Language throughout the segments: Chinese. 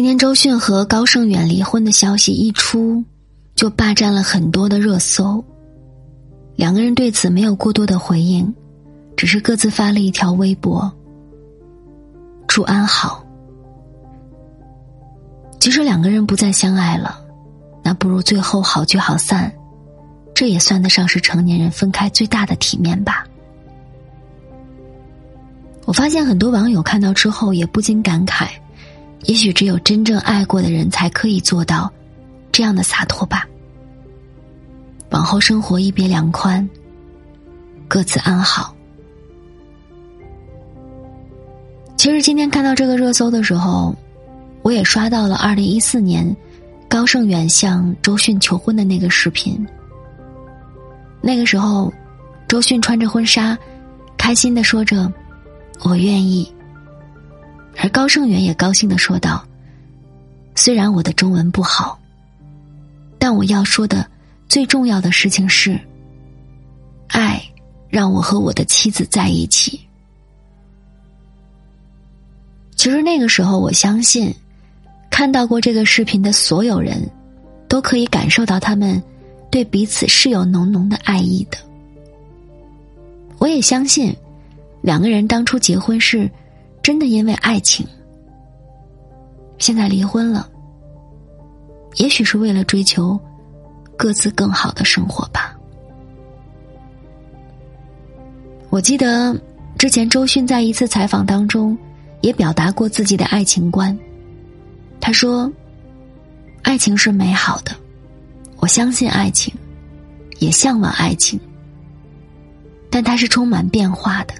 今天周迅和高胜远离婚的消息一出，就霸占了很多的热搜。两个人对此没有过多的回应，只是各自发了一条微博：“祝安好。”即使两个人不再相爱了，那不如最后好聚好散，这也算得上是成年人分开最大的体面吧。我发现很多网友看到之后也不禁感慨。也许只有真正爱过的人才可以做到这样的洒脱吧。往后生活一别两宽，各自安好。其实今天看到这个热搜的时候，我也刷到了二零一四年高胜远向周迅求婚的那个视频。那个时候，周迅穿着婚纱，开心的说着：“我愿意。”而高胜远也高兴的说道：“虽然我的中文不好，但我要说的最重要的事情是，爱让我和我的妻子在一起。其实那个时候，我相信，看到过这个视频的所有人，都可以感受到他们对彼此是有浓浓的爱意的。我也相信，两个人当初结婚是。”真的因为爱情，现在离婚了。也许是为了追求各自更好的生活吧。我记得之前周迅在一次采访当中也表达过自己的爱情观。他说：“爱情是美好的，我相信爱情，也向往爱情，但它是充满变化的。”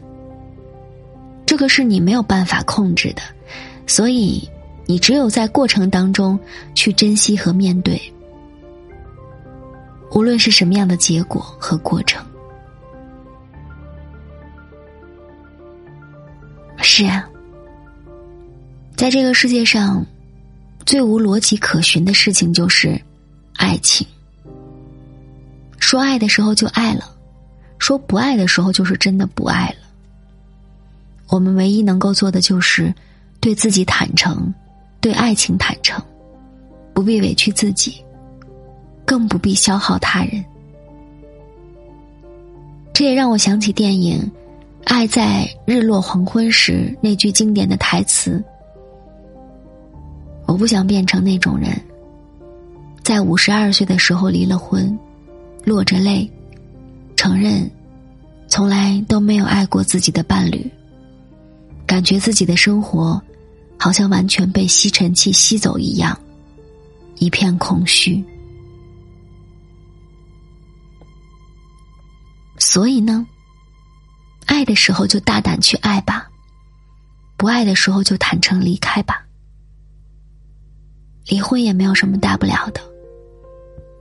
这个是你没有办法控制的，所以你只有在过程当中去珍惜和面对，无论是什么样的结果和过程。是啊，在这个世界上，最无逻辑可循的事情就是爱情。说爱的时候就爱了，说不爱的时候就是真的不爱了。我们唯一能够做的就是对自己坦诚，对爱情坦诚，不必委屈自己，更不必消耗他人。这也让我想起电影《爱在日落黄昏时》那句经典的台词：“我不想变成那种人，在五十二岁的时候离了婚，落着泪，承认从来都没有爱过自己的伴侣。”感觉自己的生活，好像完全被吸尘器吸走一样，一片空虚。所以呢，爱的时候就大胆去爱吧，不爱的时候就坦诚离开吧。离婚也没有什么大不了的，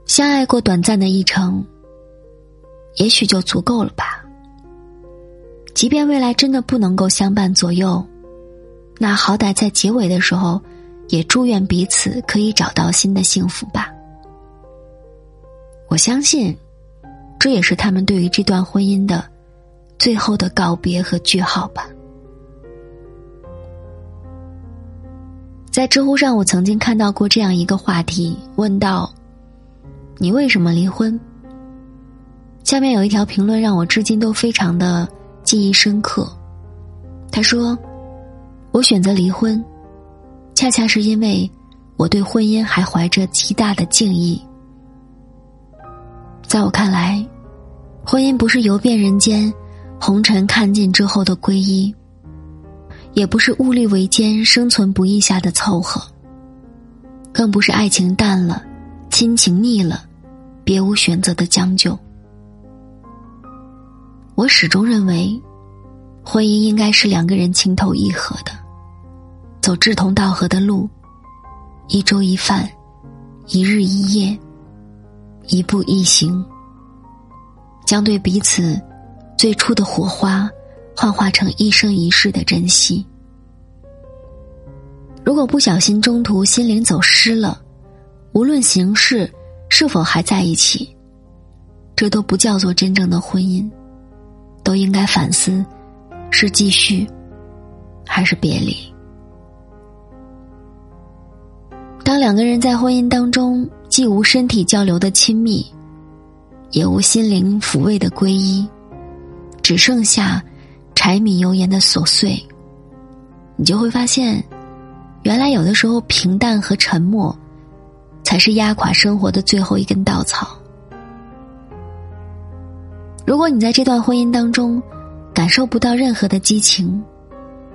相爱过短暂的一程，也许就足够了吧。即便未来真的不能够相伴左右，那好歹在结尾的时候，也祝愿彼此可以找到新的幸福吧。我相信，这也是他们对于这段婚姻的最后的告别和句号吧。在知乎上，我曾经看到过这样一个话题，问到：“你为什么离婚？”下面有一条评论让我至今都非常的。记忆深刻，他说：“我选择离婚，恰恰是因为我对婚姻还怀着极大的敬意。在我看来，婚姻不是游遍人间，红尘看尽之后的皈依，也不是物力维艰、生存不易下的凑合，更不是爱情淡了、亲情腻了、别无选择的将就。”我始终认为，婚姻应该是两个人情投意合的，走志同道合的路，一粥一饭，一日一夜，一步一行，将对彼此最初的火花幻化成一生一世的珍惜。如果不小心中途心灵走失了，无论形式是否还在一起，这都不叫做真正的婚姻。都应该反思，是继续，还是别离？当两个人在婚姻当中，既无身体交流的亲密，也无心灵抚慰的皈依，只剩下柴米油盐的琐碎，你就会发现，原来有的时候平淡和沉默，才是压垮生活的最后一根稻草。如果你在这段婚姻当中，感受不到任何的激情，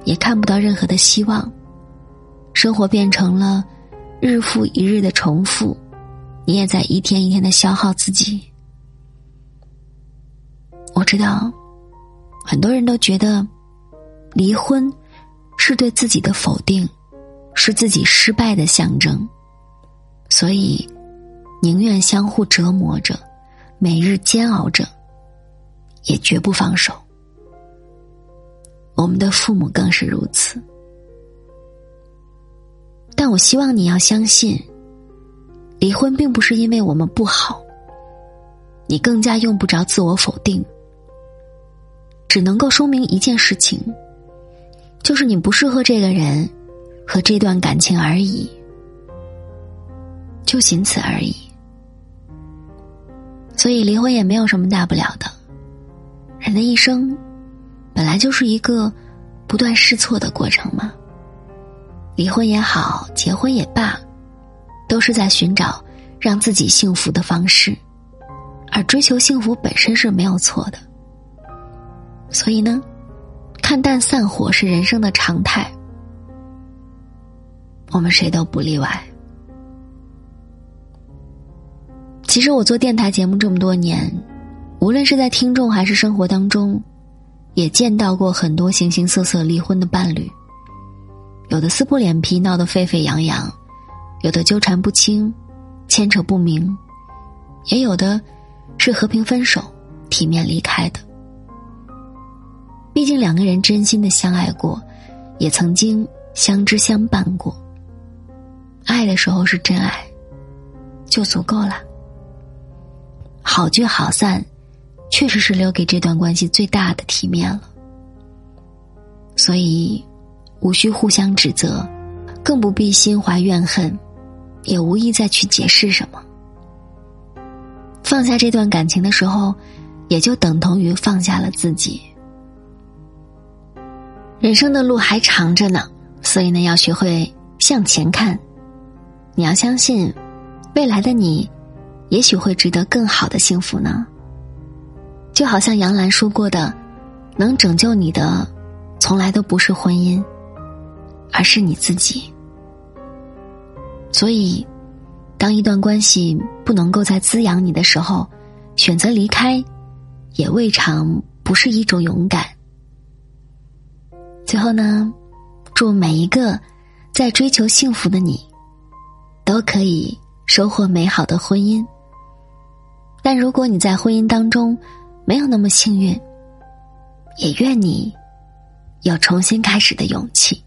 也看不到任何的希望，生活变成了日复一日的重复，你也在一天一天的消耗自己。我知道，很多人都觉得，离婚是对自己的否定，是自己失败的象征，所以宁愿相互折磨着，每日煎熬着。也绝不放手。我们的父母更是如此。但我希望你要相信，离婚并不是因为我们不好。你更加用不着自我否定，只能够说明一件事情，就是你不适合这个人和这段感情而已，就仅此而已。所以离婚也没有什么大不了的。人的一生，本来就是一个不断试错的过程嘛。离婚也好，结婚也罢，都是在寻找让自己幸福的方式，而追求幸福本身是没有错的。所以呢，看淡散伙是人生的常态，我们谁都不例外。其实我做电台节目这么多年。无论是在听众还是生活当中，也见到过很多形形色色离婚的伴侣。有的撕破脸皮闹得沸沸扬扬，有的纠缠不清，牵扯不明，也有的是和平分手，体面离开的。毕竟两个人真心的相爱过，也曾经相知相伴过。爱的时候是真爱，就足够了。好聚好散。确实是留给这段关系最大的体面了，所以无需互相指责，更不必心怀怨恨，也无意再去解释什么。放下这段感情的时候，也就等同于放下了自己。人生的路还长着呢，所以呢，要学会向前看。你要相信，未来的你，也许会值得更好的幸福呢。就好像杨澜说过的，能拯救你的，从来都不是婚姻，而是你自己。所以，当一段关系不能够再滋养你的时候，选择离开，也未尝不是一种勇敢。最后呢，祝每一个在追求幸福的你，都可以收获美好的婚姻。但如果你在婚姻当中，没有那么幸运，也愿你有重新开始的勇气。